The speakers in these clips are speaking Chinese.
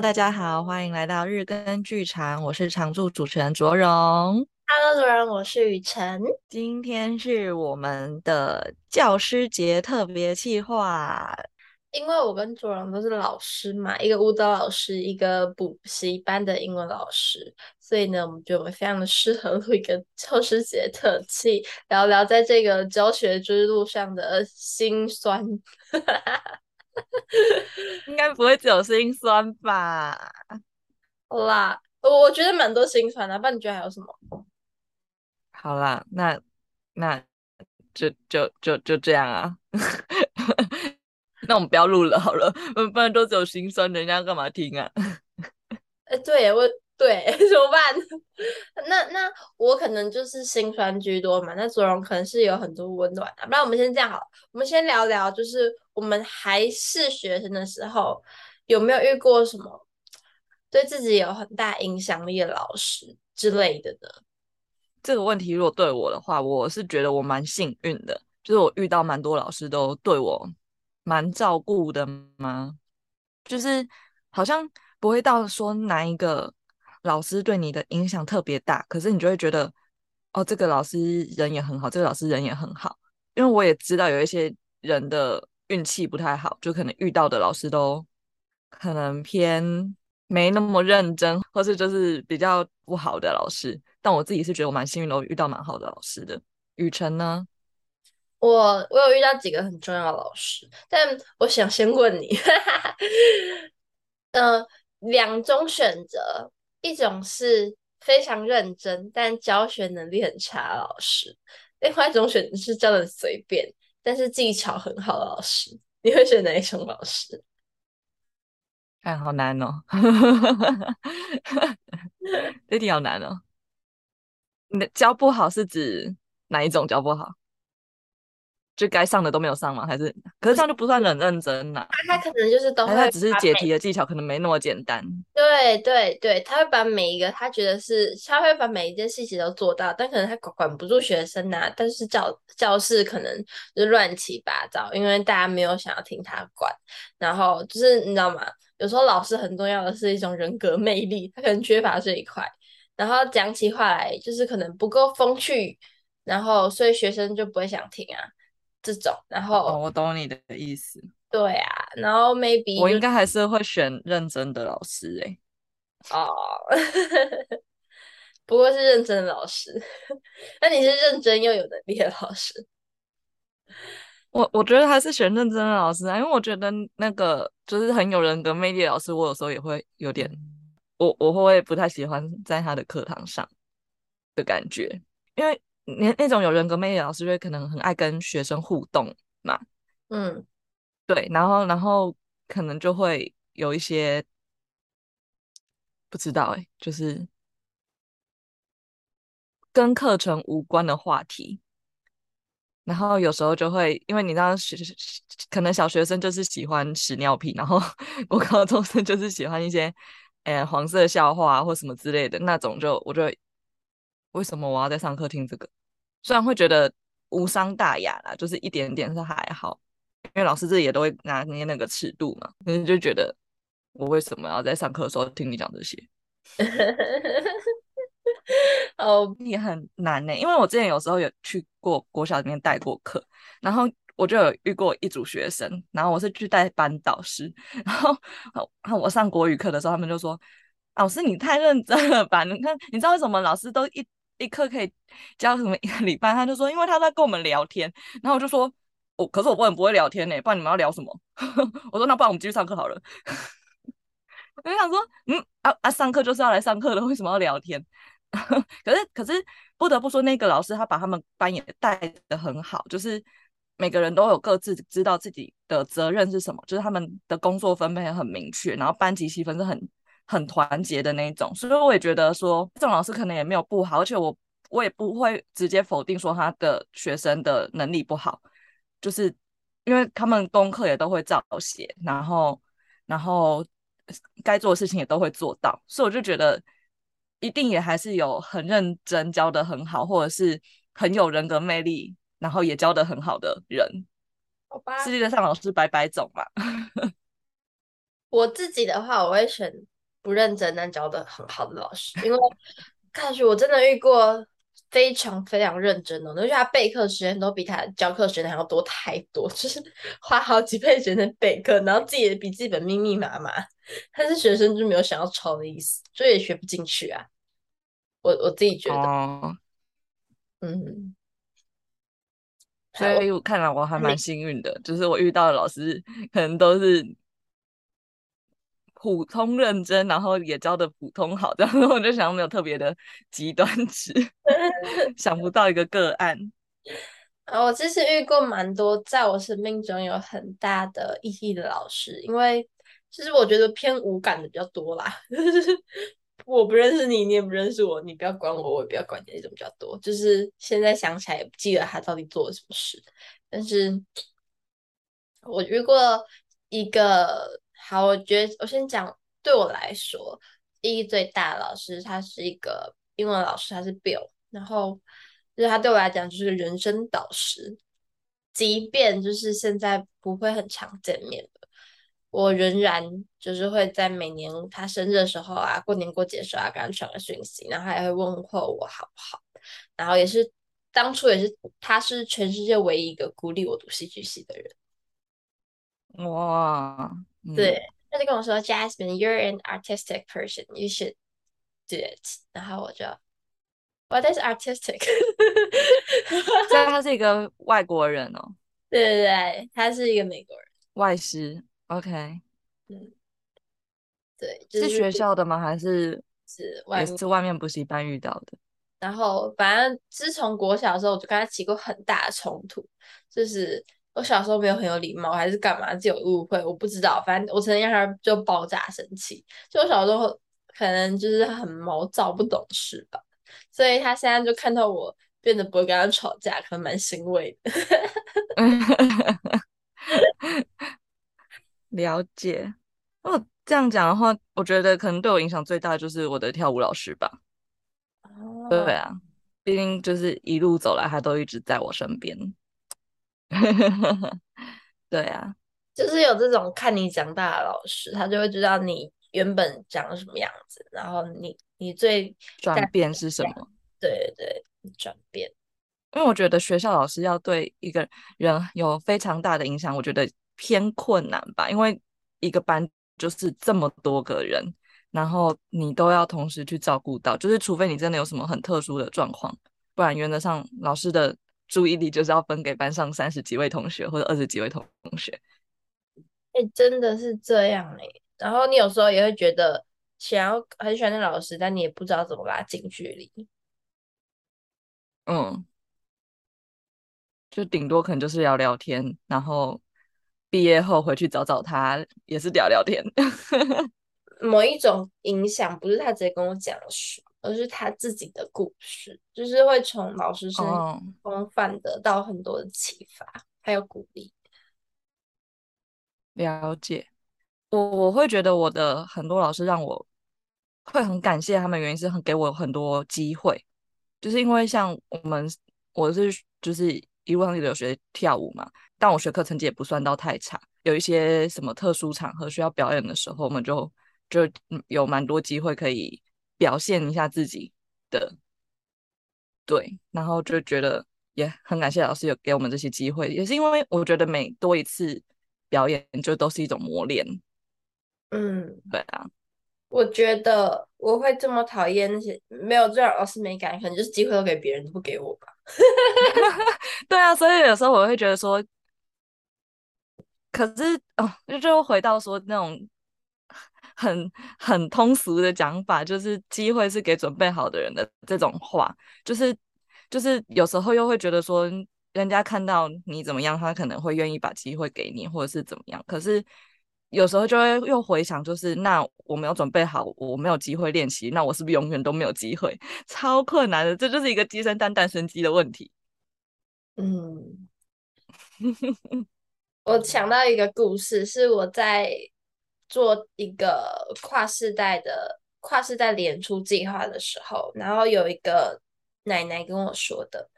Hello，大家好，欢迎来到日更剧场，我是常驻主持人卓荣。Hello，卓荣，我是雨辰。今天是我们的教师节特别企划，因为我跟卓荣都是老师嘛，一个舞蹈老师，一个补习班的英文老师，所以呢，我们觉得我们非常的适合录一个教师节特辑，聊聊在这个教学之路上的辛酸。应该不会只有心酸吧？好啦，我觉得蛮多心酸的，不然你觉得还有什么？好啦，那那就就就就这样啊。那我们不要录了好了，不然都只有心酸，人家干嘛听啊？哎、欸，对我。对，怎么办？那那我可能就是心酸居多嘛。那左荣可能是有很多温暖的。不然我们先这样好了，我们先聊聊，就是我们还是学生的时候，有没有遇过什么对自己有很大影响力的老师之类的呢？这个问题如果对我的话，我是觉得我蛮幸运的，就是我遇到蛮多老师都对我蛮照顾的嘛，就是好像不会到说哪一个。老师对你的影响特别大，可是你就会觉得，哦，这个老师人也很好，这个老师人也很好。因为我也知道有一些人的运气不太好，就可能遇到的老师都可能偏没那么认真，或是就是比较不好的老师。但我自己是觉得我蛮幸运的，我遇到蛮好的老师的。雨辰呢？我我有遇到几个很重要的老师，但我想先问你，呃，两种选择。一种是非常认真但教学能力很差的老师，另外一种选择是教的随便但是技巧很好的老师。你会选哪一种老师？哎，好难哦！这题好难哦。你的教不好是指哪一种教不好？就该上的都没有上吗？还是可是这样就不算很认真呐、啊？他他可能就是都会，他只是解题的技巧可能没那么简单。对对对，他会把每一个他觉得是，他会把每一件事情都做到，但可能他管管不住学生呐、啊，但是教教室可能就乱七八糟，因为大家没有想要听他管。然后就是你知道吗？有时候老师很重要的是一种人格魅力，他可能缺乏这一块。然后讲起话来就是可能不够风趣，然后所以学生就不会想听啊。这种，然后、哦、我懂你的意思。对啊，然后 maybe 我应该还是会选认真的老师诶、欸。哦，不过是认真的老师，那你是认真又有能力的老师。我我觉得还是选认真的老师啊，因为我觉得那个就是很有人格魅力的老师，我有时候也会有点，我我会不太喜欢在他的课堂上的感觉，因为。那那种有人格魅力的老师，就会可能很爱跟学生互动嘛，嗯，对，然后然后可能就会有一些不知道哎，就是跟课程无关的话题，然后有时候就会因为你知道学可能小学生就是喜欢屎尿屁，然后 我高中生就是喜欢一些呃黄色笑话或什么之类的那种就，就我就为什么我要在上课听这个？虽然会觉得无伤大雅啦，就是一点点是还好，因为老师自己也都会拿捏那个尺度嘛，可是就觉得我为什么要在上课的时候听你讲这些？哦，也很难呢，因为我之前有时候有去过国小里面带过课，然后我就有遇过一组学生，然后我是去带班导师，然后我上国语课的时候，他们就说：“老师你太认真了吧？你看，你知道为什么老师都一。”一课可以教什么一个礼拜？他就说，因为他在跟我们聊天，然后我就说，我、可是我不能不会聊天呢，不然你们要聊什么？我说那不然我们继续上课好了。我就想说，嗯啊啊，上课就是要来上课的，为什么要聊天？可是可是不得不说，那个老师他把他们班也带得很好，就是每个人都有各自知道自己的责任是什么，就是他们的工作分配很明确，然后班级气氛是很。很团结的那一种，所以我也觉得说，这种老师可能也没有不好，而且我我也不会直接否定说他的学生的能力不好，就是因为他们功课也都会照写，然后然后该做的事情也都会做到，所以我就觉得一定也还是有很认真教的很好，或者是很有人格魅力，然后也教的很好的人。好吧，世界上老师百百种嘛。我自己的话，我会选不认真但教的很好的老师，因为开学我真的遇过非常非常认真的，而且他备课时间都比他教课时间还要多太多，就是 花好几倍时间备课，然后自己的笔记本密密麻麻，但是学生就没有想要抄的意思，所以也学不进去啊。我我自己觉得，哦、嗯，所以我看来我还蛮幸运的，就是我遇到的老师可能都是。普通认真，然后也教的普通好，这样我就想没有特别的极端值，想不到一个个案。啊，我其实遇过蛮多，在我生命中有很大的意义的老师，因为其实我觉得偏无感的比较多啦。我不认识你，你也不认识我，你不要管我，我也不要管你，那种比较多。就是现在想起来也不记得他到底做了什么事，但是我遇过一个。好，我觉得我先讲，对我来说意义最大的老师，他是一个英文老师，他是 Bill，然后就是他对我来讲就是人生导师，即便就是现在不会很常见面的，我仍然就是会在每年他生日的时候啊，过年过节的时候啊，给他传个讯息，然后还会问候我好不好，然后也是当初也是他是全世界唯一一个鼓励我读戏剧系的人，哇。对，他就跟我说：“Jasmine，you're an artistic person，you should do it。”然后我就，What is artistic？所以他是一个外国人哦。对对对，他是一个美国人，外师。OK，嗯，对，就是，是学校的吗？还是是外面是外面补习班遇到的？然后反正自从国小的时候，我就跟他起过很大的冲突，就是。我小时候没有很有礼貌，还是干嘛？就有误会，我不知道。反正我曾经让他就爆炸生气。就我小时候可能就是很毛躁，不懂事吧。所以他现在就看到我变得不会跟他吵架，可能蛮欣慰的。了解。如果这样讲的话，我觉得可能对我影响最大的就是我的跳舞老师吧。哦，对啊，毕竟就是一路走来，他都一直在我身边。对啊，就是有这种看你长大的老师，他就会知道你原本长什么样子，然后你你最转变是什么？对对，转变。因为我觉得学校老师要对一个人有非常大的影响，我觉得偏困难吧。因为一个班就是这么多个人，然后你都要同时去照顾到，就是除非你真的有什么很特殊的状况，不然原则上老师的。注意力就是要分给班上三十几位同学或者二十几位同学，哎、欸，真的是这样哎、欸。然后你有时候也会觉得想要很喜欢那老师，但你也不知道怎么拉近距离。嗯，就顶多可能就是聊聊天，然后毕业后回去找找他，也是聊聊天。某一种影响不是他直接跟我讲说。而是他自己的故事，就是会从老师身上广泛得到很多的启发，哦、还有鼓励。了解，我我会觉得我的很多老师让我会很感谢他们，原因是很给我很多机会，就是因为像我们我是就是一路上一学跳舞嘛，但我学科成绩也不算到太差，有一些什么特殊场合需要表演的时候，我们就就有蛮多机会可以。表现一下自己的，对，然后就觉得也很感谢老师有给我们这些机会，也是因为我觉得每多一次表演就都是一种磨练。嗯，对啊，我觉得我会这么讨厌那些没有这样老师没感，可能就是机会都给别人，都不给我吧。对啊，所以有时候我会觉得说，可是哦，就就回到说那种。很很通俗的讲法，就是机会是给准备好的人的这种话，就是就是有时候又会觉得说，人家看到你怎么样，他可能会愿意把机会给你，或者是怎么样。可是有时候就会又回想，就是那我没有准备好，我没有机会练习，那我是不是永远都没有机会？超困难的，这就是一个鸡生蛋，蛋生鸡的问题。嗯，我想到一个故事，是我在。做一个跨世代的跨世代演出计划的时候，然后有一个奶奶跟我说的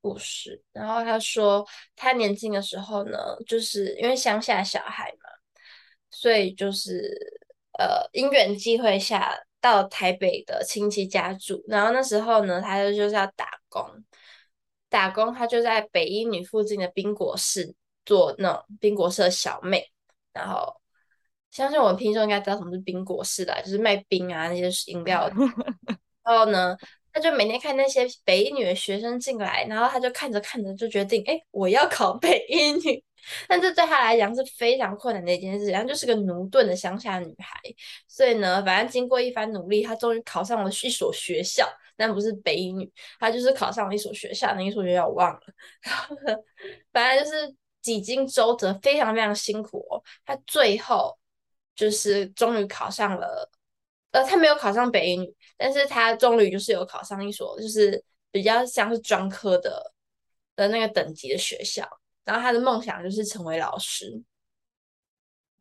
故事。然后她说，她年轻的时候呢，就是因为乡下小孩嘛，所以就是呃因缘际会下到台北的亲戚家住，然后那时候呢，她就就是要打工，打工她就在北一女附近的冰果室做那种冰果室的小妹，然后相信我们听众应该知道什么是冰果室的，就是卖冰啊那些饮料，然后呢。他就每天看那些北一女的学生进来，然后他就看着看着就决定，哎，我要考北一女。但这对他来讲是非常困难的一件事，然后就是个駑钝的乡下女孩。所以呢，反正经过一番努力，她终于考上了一所学校，但不是北一女，她就是考上了一所学校，那一所学校我忘了。然后呢，反正就是几经周折，非常非常辛苦哦。她最后就是终于考上了。呃，他没有考上北一女，但是他终于就是有考上一所就是比较像是专科的的那个等级的学校，然后他的梦想就是成为老师，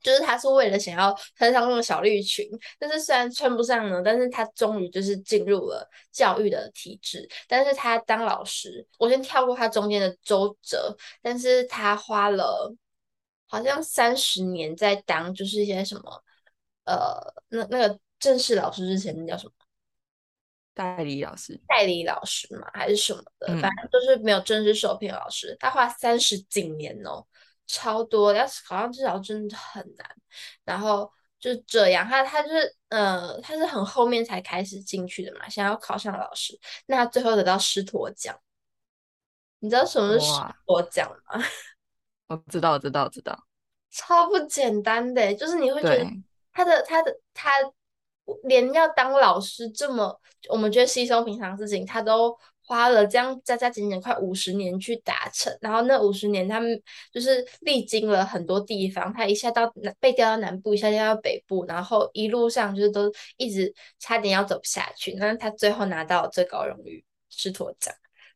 就是他是为了想要穿上那个小绿裙，但是虽然穿不上呢，但是他终于就是进入了教育的体制，但是他当老师，我先跳过他中间的周折，但是他花了好像三十年在当就是一些什么呃那那个。正式老师之前那叫什么？代理老师，代理老师嘛，还是什么的？嗯、反正就是没有正式受聘老师。他花三十几年哦，超多，要考上至少真的很难。然后就这样，他他就是呃，他是很后面才开始进去的嘛，想要考上老师。那他最后得到师陀奖，你知道什么是师陀奖吗？我知道，我知道，知道，超不简单的，就是你会觉得他的他的他。连要当老师这么我们觉得稀松平常事情，他都花了这样加加减减快五十年去达成。然后那五十年，他们就是历经了很多地方，他一下到南被调到南部，一下调到北部，然后一路上就是都一直差点要走不下去。但是他最后拿到最高荣誉师铎奖，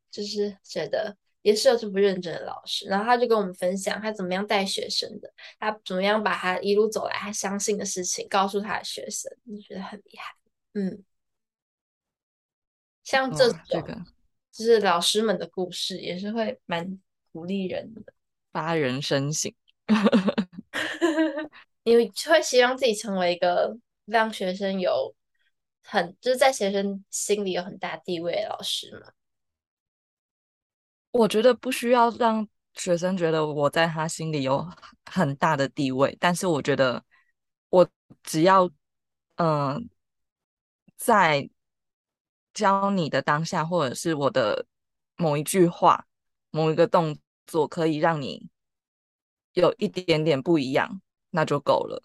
就是觉得。也是有这么认真的老师，然后他就跟我们分享他怎么样带学生的，他怎么样把他一路走来他相信的事情告诉他的学生，你觉得很厉害。嗯，像这种、这个、就是老师们的故事，也是会蛮鼓励人的，发人深省。你会希望自己成为一个让学生有很就是在学生心里有很大地位的老师吗？我觉得不需要让学生觉得我在他心里有很大的地位，但是我觉得我只要嗯、呃，在教你的当下，或者是我的某一句话、某一个动作，可以让你有一点点不一样，那就够了。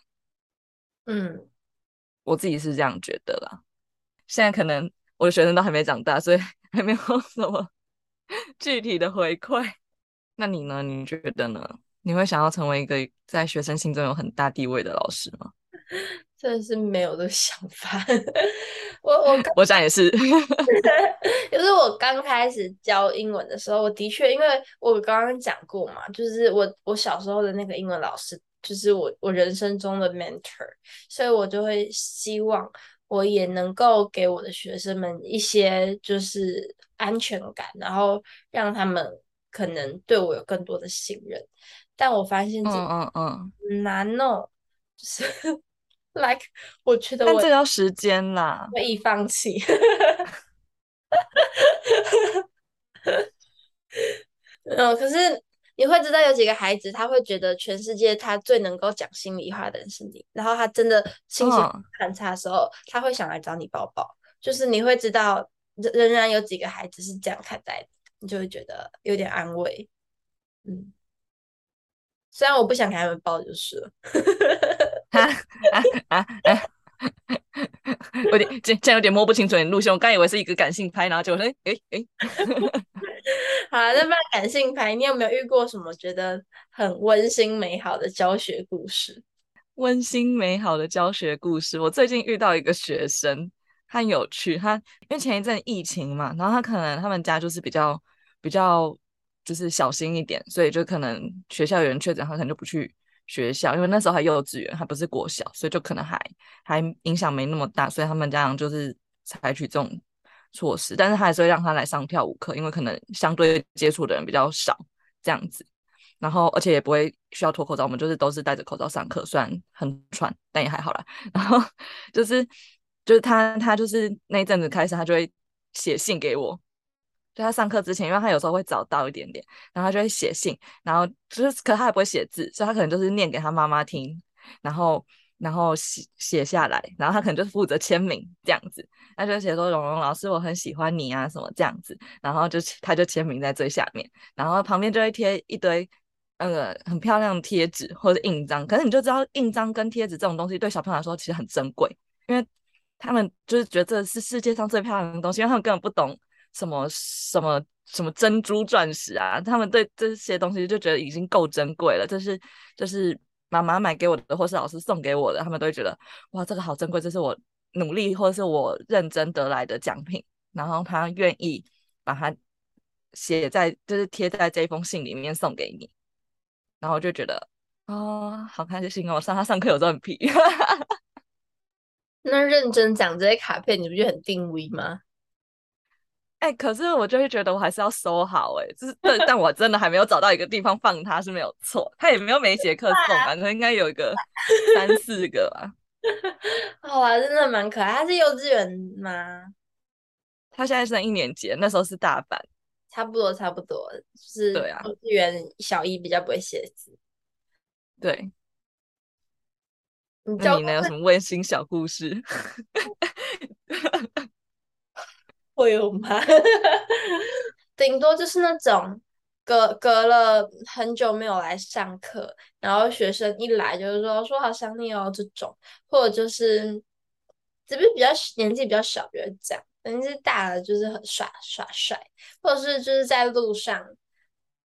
嗯，我自己是这样觉得啦。现在可能我的学生都还没长大，所以 还没有什么。具体的回馈，那你呢？你觉得呢？你会想要成为一个在学生心中有很大地位的老师吗？真的是没有的想法。我我我想也是，就是我刚开始教英文的时候，我的确，因为我刚刚讲过嘛，就是我我小时候的那个英文老师，就是我我人生中的 mentor，所以我就会希望我也能够给我的学生们一些就是。安全感，然后让他们可能对我有更多的信任，但我发现这嗯嗯嗯难哦，就是 like 我觉得我但这要时间啦，可以放弃。嗯，可是你会知道有几个孩子，他会觉得全世界他最能够讲心里话的人是你，然后他真的心情很差的时候，嗯、他会想来找你抱抱，就是你会知道。仍然有几个孩子是这样看待的，你就会觉得有点安慰。嗯，虽然我不想给他们抱，就是了。啊啊啊！我有点这这样有点摸不清楚你路线，我刚以为是一个感性拍，然后就说哎哎哎。好，那不然感性牌，你有没有遇过什么觉得很温馨美好的教学故事？温馨美好的教学故事，我最近遇到一个学生。很有趣，他因为前一阵疫情嘛，然后他可能他们家就是比较比较就是小心一点，所以就可能学校有人确诊，他可能就不去学校，因为那时候还幼稚园，还不是国小，所以就可能还还影响没那么大，所以他们家长就是采取这种措施，但是他还是会让他来上跳舞课，因为可能相对接触的人比较少这样子。然后而且也不会需要脱口罩，我们就是都是戴着口罩上课，虽然很喘，但也还好啦。然后 就是就是他他就是那一阵子开始，他就会写信给我，就他上课之前，因为他有时候会早到一点点，然后他就会写信，然后就是可他也不会写字，所以他可能就是念给他妈妈听，然后。然后写写下来，然后他可能就负责签名这样子，他就写说：“蓉蓉老师，我很喜欢你啊，什么这样子。”然后就他就签名在最下面，然后旁边就会贴一堆那个很漂亮的贴纸或者印章。可是你就知道，印章跟贴纸这种东西对小朋友来说其实很珍贵，因为他们就是觉得这是世界上最漂亮的东西，因为他们根本不懂什么什么什么珍珠钻石啊，他们对这些东西就觉得已经够珍贵了，这是就是。妈妈买给我的，或是老师送给我的，他们都会觉得哇，这个好珍贵，这是我努力或者是我认真得来的奖品。然后他愿意把它写在，就是贴在这封信里面送给你。然后就觉得啊、哦，好开心哦！我上他上课有时候很皮。那认真讲这些卡片，你不觉得很定位吗？哎、欸，可是我就会觉得我还是要收好哎、欸，就是但但我真的还没有找到一个地方放它是没有错，它也没有每一节课送，反正应该有一个三四个吧。好啊，真的蛮可爱。他是幼稚园吗？他现在是一年级，那时候是大班，差不多差不多，就是对啊。幼稚园小一比较不会写字，对。那你呢？有什么温馨小故事？会有吗？顶多就是那种隔隔了很久没有来上课，然后学生一来就是说说好想你哦这种，或者就是这边比较年纪比较小，就是这样，年纪大了就是很耍耍帅，或者是就是在路上，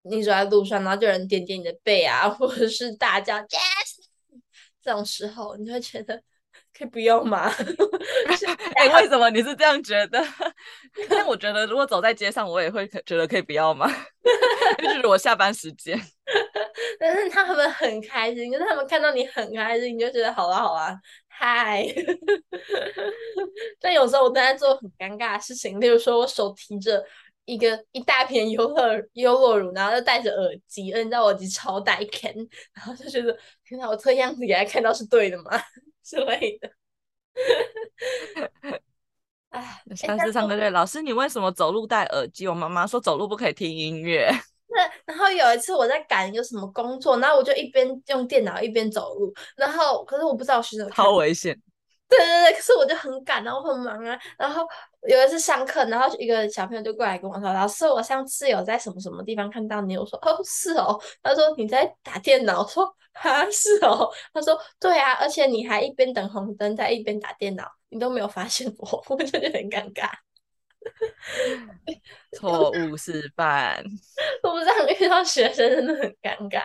你走在路上，然后就有人点点你的背啊，或者是大叫 Yes，这种时候你会觉得。可以不用吗？哎、欸，为什么你是这样觉得？因为我觉得如果走在街上，我也会觉得可以不要吗？就是我下班时间。但是他们很开心，就是他们看到你很开心，你就觉得好啊好啊，嗨。但有时候我都在做很尴尬的事情，例如说我手提着一个一大瓶优乐优乐乳，然后又戴着耳机，而你知道我耳机超大一片，然后就觉得天哪，我这个样子给他看到是对的吗？之类的，哎，下次上课对，老师，你为什么走路戴耳机？我妈妈说走路不可以听音乐。那然后有一次我在赶一个什么工作，然后我就一边用电脑一边走路，然后可是我不知道学生超危险。对对对，可是我就很赶，然后很忙啊。然后有一次上课，然后一个小朋友就过来跟我说：“老师，我上次有在什么什么地方看到你。”我说：“哦，是哦。”他说：“你在打电脑。”我说：“啊，是哦。”他说：“对啊，而且你还一边等红灯，在一边打电脑，你都没有发现我，我就觉得很尴尬。”错误示范。我不知道遇到学生真的很尴尬。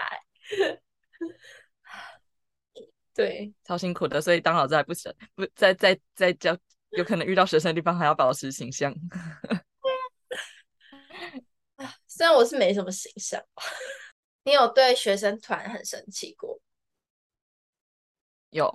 对，超辛苦的，所以当老师还不行，不在在在教，有可能遇到学生的地方还要保持形象。虽然我是没什么形象，你有对学生团很生气过？有，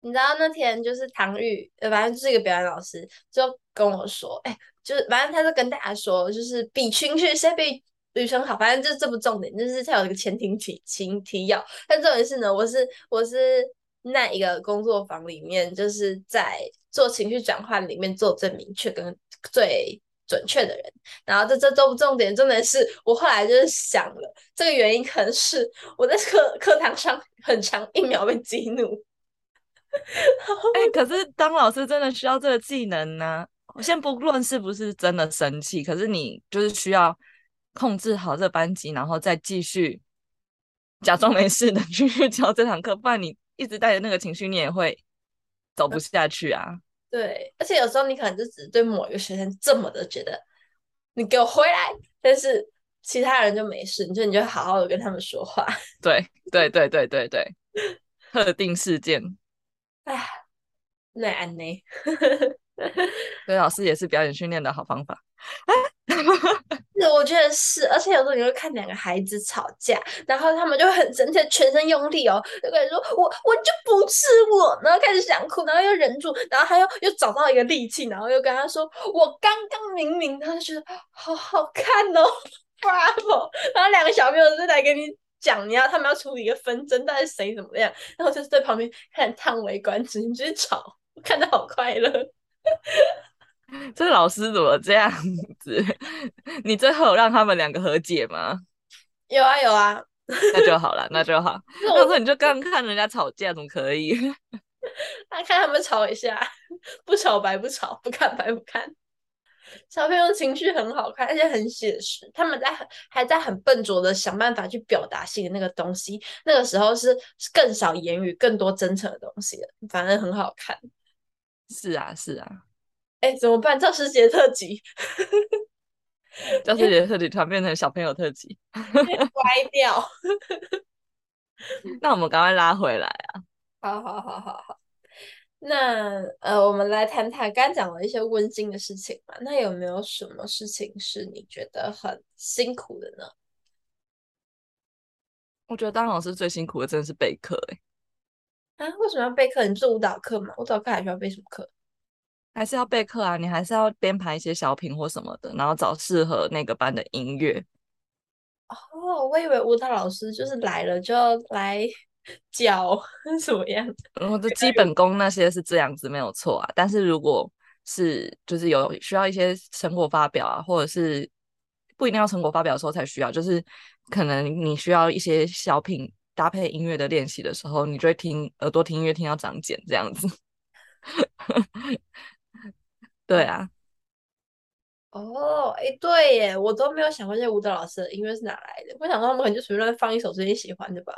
你知道那天就是唐玉，呃，反正就是一个表演老师，就跟我说，哎、欸，就是反正他就跟大家说，就是比群去先比。女生好，反正就是这不重点，就是它有一个前庭提情提要。但重点是呢，我是我是那一个工作坊里面，就是在做情绪转换里面做最明确跟最准确的人。然后这这都不重点，重点是我后来就是想了，这个原因可能是我在课课堂上很长一秒被激怒。哎、可是当老师真的需要这个技能呢？我先不论是不是真的生气，可是你就是需要。控制好这班级，然后再继续假装没事的继续教这堂课，不然你一直带着那个情绪，你也会走不下去啊。对，而且有时候你可能就只对某一个学生这么的觉得，你给我回来，但是其他人就没事，你就你就好好的跟他们说话。对对对对对对，特定事件。哎，那安内，所以老师也是表演训练的好方法。是，我觉得是，而且有时候你会看两个孩子吵架，然后他们就很生气全身用力哦，就跟你说我我就不是我，然后开始想哭，然后又忍住，然后他又又找到一个力气，然后又跟他说我刚刚明明，他就觉得好好看哦，Bravo，然后两个小朋友就来跟你讲，你要他们要处理一个纷争，到底谁怎么样，然后就是在旁边看叹为观止，你就是吵，我看得好快乐。这老师怎么这样子？你最后有让他们两个和解吗？有啊有啊，那就好了，那就好。那时候你就刚看人家吵架，怎么可以？那看他们吵一下，不吵白不吵，不看白不看。小朋友情绪很好看，而且很写实。他们在很还在很笨拙的想办法去表达性的那个东西，那个时候是更少言语，更多真诚的东西了，反正很好看。是啊，是啊。哎，怎么办？教师节特辑，教师节特辑突然变成小朋友特辑，歪掉。那我们赶快拉回来啊！好好好好好。那呃，我们来谈谈刚讲了一些温馨的事情嘛。那有没有什么事情是你觉得很辛苦的呢？我觉得当老师最辛苦的真的是备课哎。啊，为什么要备课？你是舞蹈课吗？舞蹈课还需要备什么课？还是要备课啊，你还是要编排一些小品或什么的，然后找适合那个班的音乐。哦，我以为舞蹈老师就是来了就要来 教什么样子。我的基本功那些是这样子没有错啊，但是如果是就是有需要一些成果发表啊，或者是不一定要成果发表的时候才需要，就是可能你需要一些小品搭配音乐的练习的时候，你就会听耳朵听音乐听到长茧这样子。对啊，哦，哎，对耶，我都没有想过这些舞蹈老师的音乐是哪来的。我想说他们可能就随便放一首自己喜欢的吧，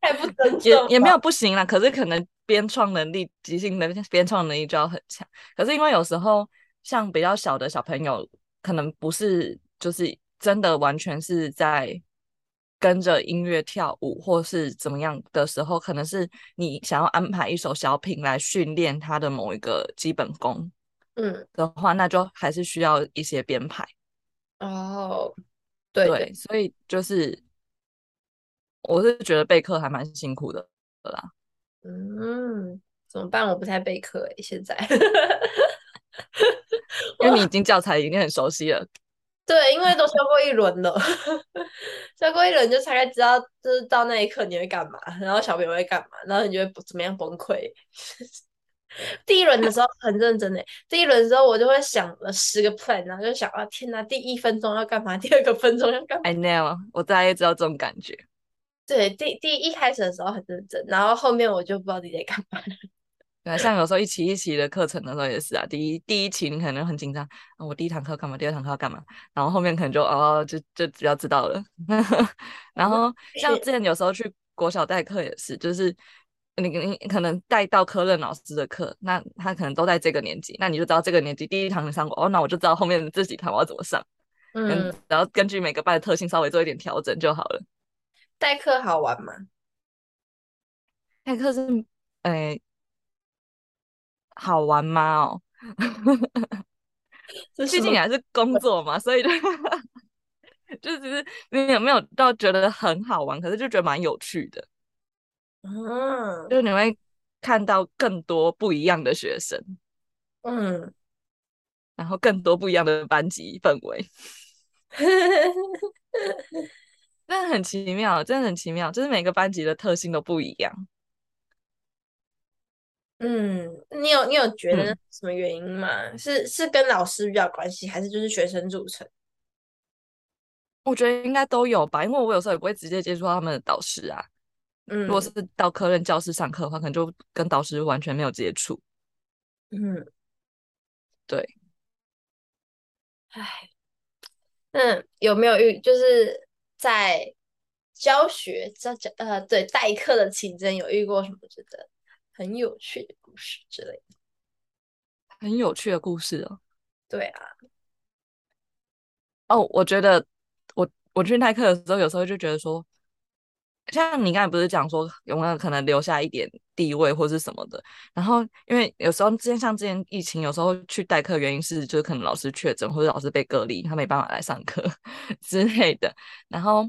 太不尊 重。也也没有不行啦，可是可能编创能力、即兴的编创能力就要很强。可是因为有时候像比较小的小朋友，可能不是就是真的完全是在。跟着音乐跳舞，或是怎么样的时候，可能是你想要安排一首小品来训练他的某一个基本功，嗯的话，那就还是需要一些编排。哦，对对，所以就是我是觉得备课还蛮辛苦的啦。嗯，怎么办？我不太备课诶，现在，因为你已经教材已经很熟悉了。对，因为都教过一轮了，教过一轮就大概知道，就是到那一刻你会干嘛，然后小朋友会干嘛，然后你就会怎么样崩溃。第一轮的时候很认真诶，第一轮的时候我就会想了十个 plan，然后就想啊，天哪，第一分钟要干嘛，第二个分钟要干嘛？I know，我大概知道这种感觉。对，第第一开始的时候很认真，然后后面我就不知道自己在干嘛。对，像有时候一期一期的课程的时候也是啊，第一第一期你可能很紧张，啊，我第一堂课干嘛，第二堂课要干嘛，然后后面可能就哦，就就比较知道了。然后像之前有时候去国小代课也是，就是你你可能带到科任老师的课，那他可能都在这个年级，那你就知道这个年级第一堂你上过，哦，那我就知道后面这几堂我要怎么上，嗯，然后根据每个班的特性稍微做一点调整就好了。代课好玩吗？代课是，诶、欸。好玩吗？哦，毕竟还是工作嘛，所以就就只是你有没有到觉得很好玩，可是就觉得蛮有趣的。嗯，就你会看到更多不一样的学生，嗯，然后更多不一样的班级氛围，真的很奇妙，真的很奇妙，就是每个班级的特性都不一样。嗯，你有你有觉得什么原因吗？嗯、是是跟老师比较关系，还是就是学生组成？我觉得应该都有吧，因为我有时候也不会直接接触到他们的导师啊。嗯，如果是到科任教室上课的话，可能就跟导师完全没有接触。嗯，对。唉，那，有没有遇就是在教学在教呃对代课的期间有遇过什么觉得？很有趣的故事之类的，很有趣的故事哦。对啊，哦，我觉得我我去代课的时候，有时候就觉得说，像你刚才不是讲说有没有可能留下一点地位或是什么的？然后因为有时候之前像之前疫情，有时候去代课原因是就是可能老师确诊或者老师被隔离，他没办法来上课 之类的。然后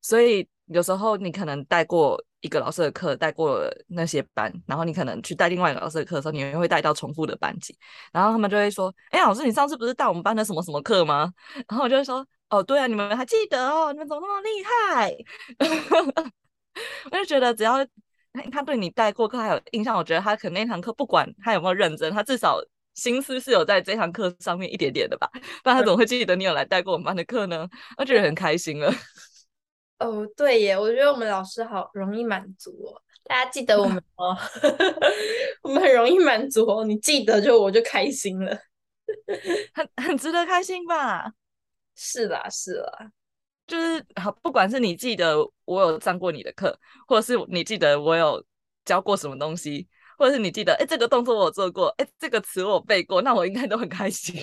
所以有时候你可能带过。一个老师的课带过了那些班，然后你可能去带另外一个老师的课的时候，你也会带到重复的班级，然后他们就会说：“哎，老师，你上次不是带我们班的什么什么课吗？” 然后我就会说：“哦，对啊，你们还记得哦？你们怎么那么厉害？我就觉得只要他对你带过课还有印象，我觉得他可能那堂课不管他有没有认真，他至少心思是有在这堂课上面一点点的吧？不然他怎么会记得你有来带过我们班的课呢？我觉得很开心了。哦，对耶，我觉得我们老师好容易满足哦。大家记得我们 哦，我们很容易满足哦。你记得就我就开心了，很很值得开心吧？是啦，是啦，就是好，不管是你记得我有上过你的课，或者是你记得我有教过什么东西，或者是你记得哎这个动作我做过，哎这个词我背过，那我应该都很开心。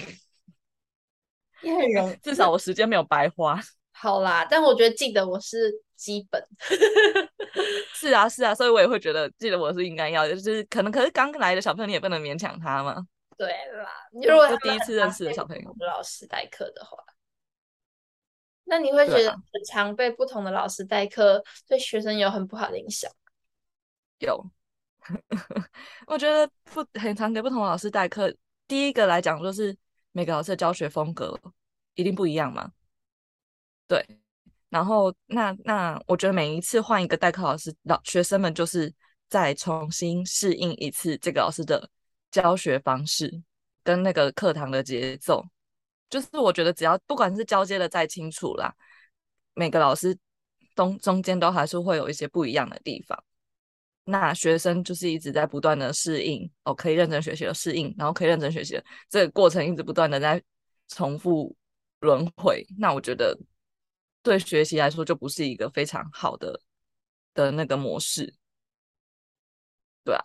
也很容易，至少我时间没有白花。好啦，但我觉得记得我是基本。是啊，是啊，所以我也会觉得记得我是应该要的，就是可能可是刚来的小朋友你也不能勉强他嘛。对啦，如果第一次认识的小朋友，老师代课的话，那你会觉得很常被不同的老师代课，对学生有很不好的影响？有，我觉得不很常给不同的老师代课。第一个来讲，就是每个老师的教学风格一定不一样嘛。对，然后那那我觉得每一次换一个代课老师，老学生们就是再重新适应一次这个老师的教学方式跟那个课堂的节奏。就是我觉得只要不管是交接的再清楚啦，每个老师中中间都还是会有一些不一样的地方。那学生就是一直在不断的适应，哦，可以认真学习的适应，然后可以认真学习的这个过程一直不断的在重复轮回。那我觉得。对学习来说，就不是一个非常好的的那个模式，对啊。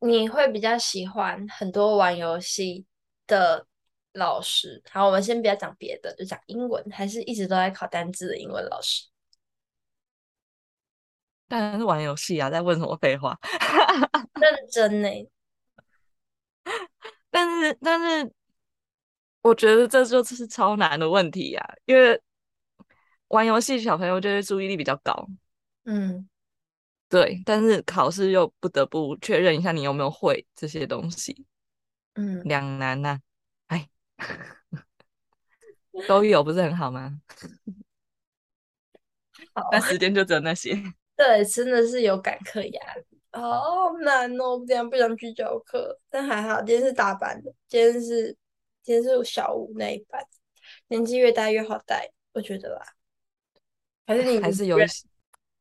你会比较喜欢很多玩游戏的老师？好，我们先不要讲别的，就讲英文，还是一直都在考单字的英文老师？当然是玩游戏啊，在问什么废话？认真呢？但是，但是。我觉得这就是超难的问题呀、啊，因为玩游戏小朋友就是注意力比较高，嗯，对，但是考试又不得不确认一下你有没有会这些东西，嗯，两难呐、啊，哎，都有不是很好吗？好，但时间就只有那些，对，真的是有赶课压力，好难哦，这样不想去教课，但还好今天是大班的，今天是。其实是小五那一班，年纪越大越好带，我觉得啦。还是你还是有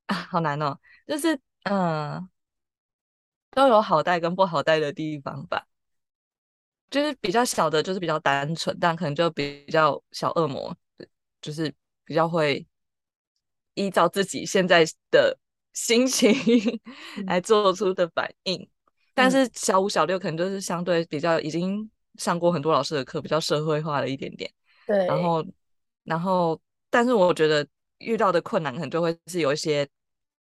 啊，好难哦。就是嗯，都有好带跟不好带的地方吧。就是比较小的，就是比较单纯，但可能就比较小恶魔，就是比较会依照自己现在的心情 来做出的反应。嗯、但是小五、小六可能就是相对比较已经。上过很多老师的课，比较社会化了一点点。对，然后，然后，但是我觉得遇到的困难可能就会是有一些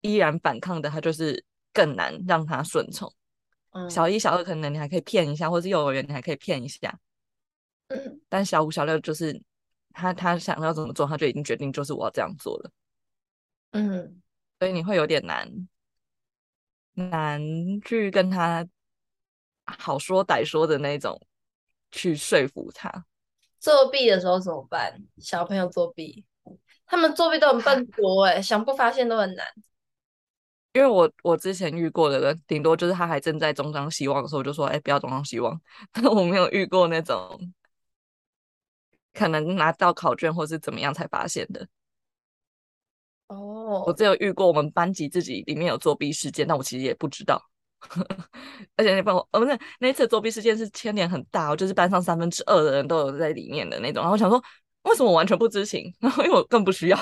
依然反抗的，他就是更难让他顺从。嗯，小一、小二可能你还可以骗一下，或是幼儿园你还可以骗一下。嗯，但小五、小六就是他他想要怎么做，他就已经决定就是我要这样做了。嗯，所以你会有点难难去跟他好说歹说的那种。去说服他。作弊的时候怎么办？小朋友作弊，他们作弊都很笨 拙哎，想不发现都很难。因为我我之前遇过的人，顶多就是他还正在东张西望的时候，我就说：“哎，不要东张西望。” 但我没有遇过那种可能拿到考卷或是怎么样才发现的。哦，我只有遇过我们班级自己里面有作弊事件，但我其实也不知道。而且那帮我，哦，不是那一次作弊事件是牵连很大，就是班上三分之二的人都有在里面的那种。然后我想说，为什么我完全不知情？然后因为我更不需要，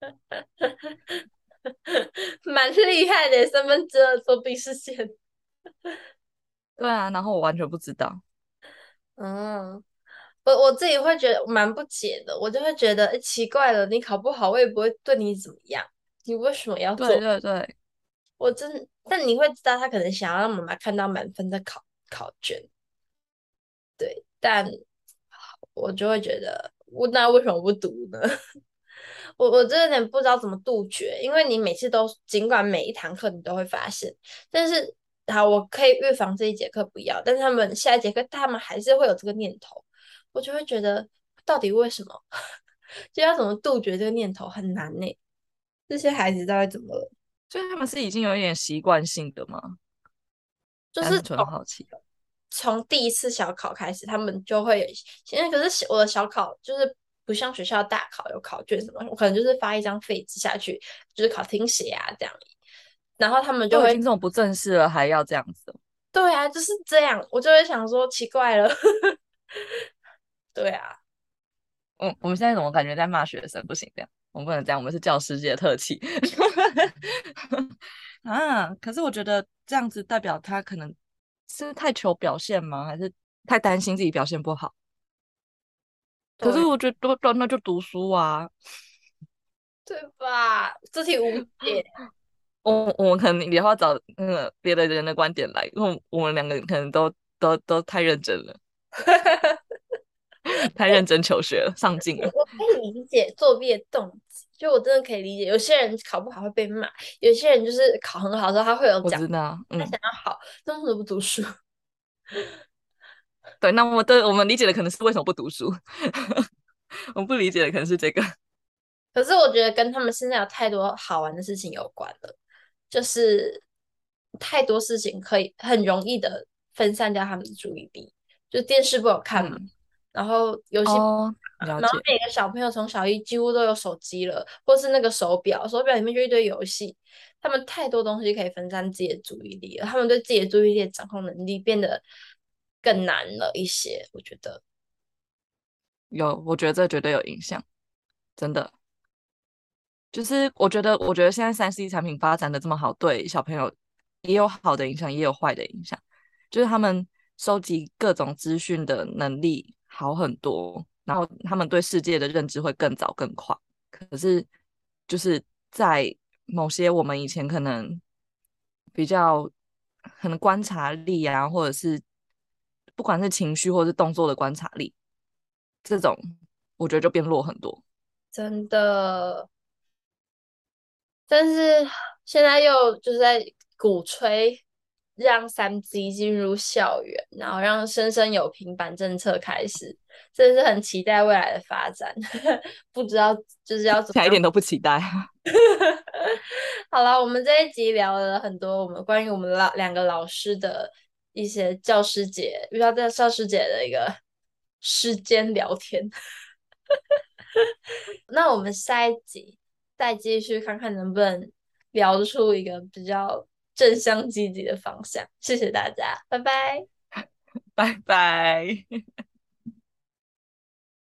蛮厉害的，三分之二作弊事件。对啊，然后我完全不知道。嗯，我我自己会觉得蛮不解的，我就会觉得，欸，奇怪了，你考不好，我也不会对你怎么样，你为什么要做？对对对。我真，但你会知道他可能想要让妈妈看到满分的考考卷，对，但我就会觉得，我那为什么不读呢？我我真有点不知道怎么杜绝，因为你每次都，尽管每一堂课你都会发现，但是好，我可以预防这一节课不要，但是他们下一节课他们还是会有这个念头，我就会觉得到底为什么？就要怎么杜绝这个念头很难呢？这些孩子到底怎么了？所以他们是已经有一点习惯性的吗？就是纯好奇。从第一次小考开始，他们就会现在可是我的小考就是不像学校大考有考卷什么，我可能就是发一张废纸下去，就是考听写啊这样。然后他们就会听这种不正式了，还要这样子。对啊，就是这样，我就会想说奇怪了。对啊，嗯，我们现在怎么感觉在骂学生？不行，这样我们不能这样，我们是教师界的特气 啊。可是我觉得这样子代表他可能是太求表现吗？还是太担心自己表现不好？可是我觉得，那就读书啊，对吧？这题无解。我我们可能也要找那个别的人的观点来，因为我们两个可能都都都太认真了，太认真求学了，上进了。我可以理解作弊的动机，就我真的可以理解。有些人考不好会被骂，有些人就是考很好之后他会有奖，我知道，嗯、他想要好，为什么不读书？对，那我的我们理解的可能是为什么不读书，我们不理解的可能是这个。可是我觉得跟他们现在有太多好玩的事情有关了。就是太多事情可以很容易的分散掉他们的注意力，就电视不好看嘛，嗯、然后游戏，哦、然后每个小朋友从小一几乎都有手机了，或是那个手表，手表里面就一堆游戏，他们太多东西可以分散自己的注意力了，他们对自己的注意力的掌控能力变得更难了一些，我觉得有，我觉得这绝对有影响，真的。就是我觉得，我觉得现在三 C 产品发展的这么好，对小朋友也有好的影响，也有坏的影响。就是他们收集各种资讯的能力好很多，然后他们对世界的认知会更早更快。可是，就是在某些我们以前可能比较可能观察力啊，或者是不管是情绪或是动作的观察力，这种我觉得就变弱很多。真的。但是现在又就是在鼓吹让三 G 进入校园，然后让生生有平板政策开始，真的是很期待未来的发展。不知道就是要怎么，一点都不期待。好了，我们这一集聊了很多我们关于我们老两个老师的一些教师节遇到在教师节的一个时间聊天。那我们下一集。再继续看看能不能聊出一个比较正向积极的方向。谢谢大家，拜拜，拜拜。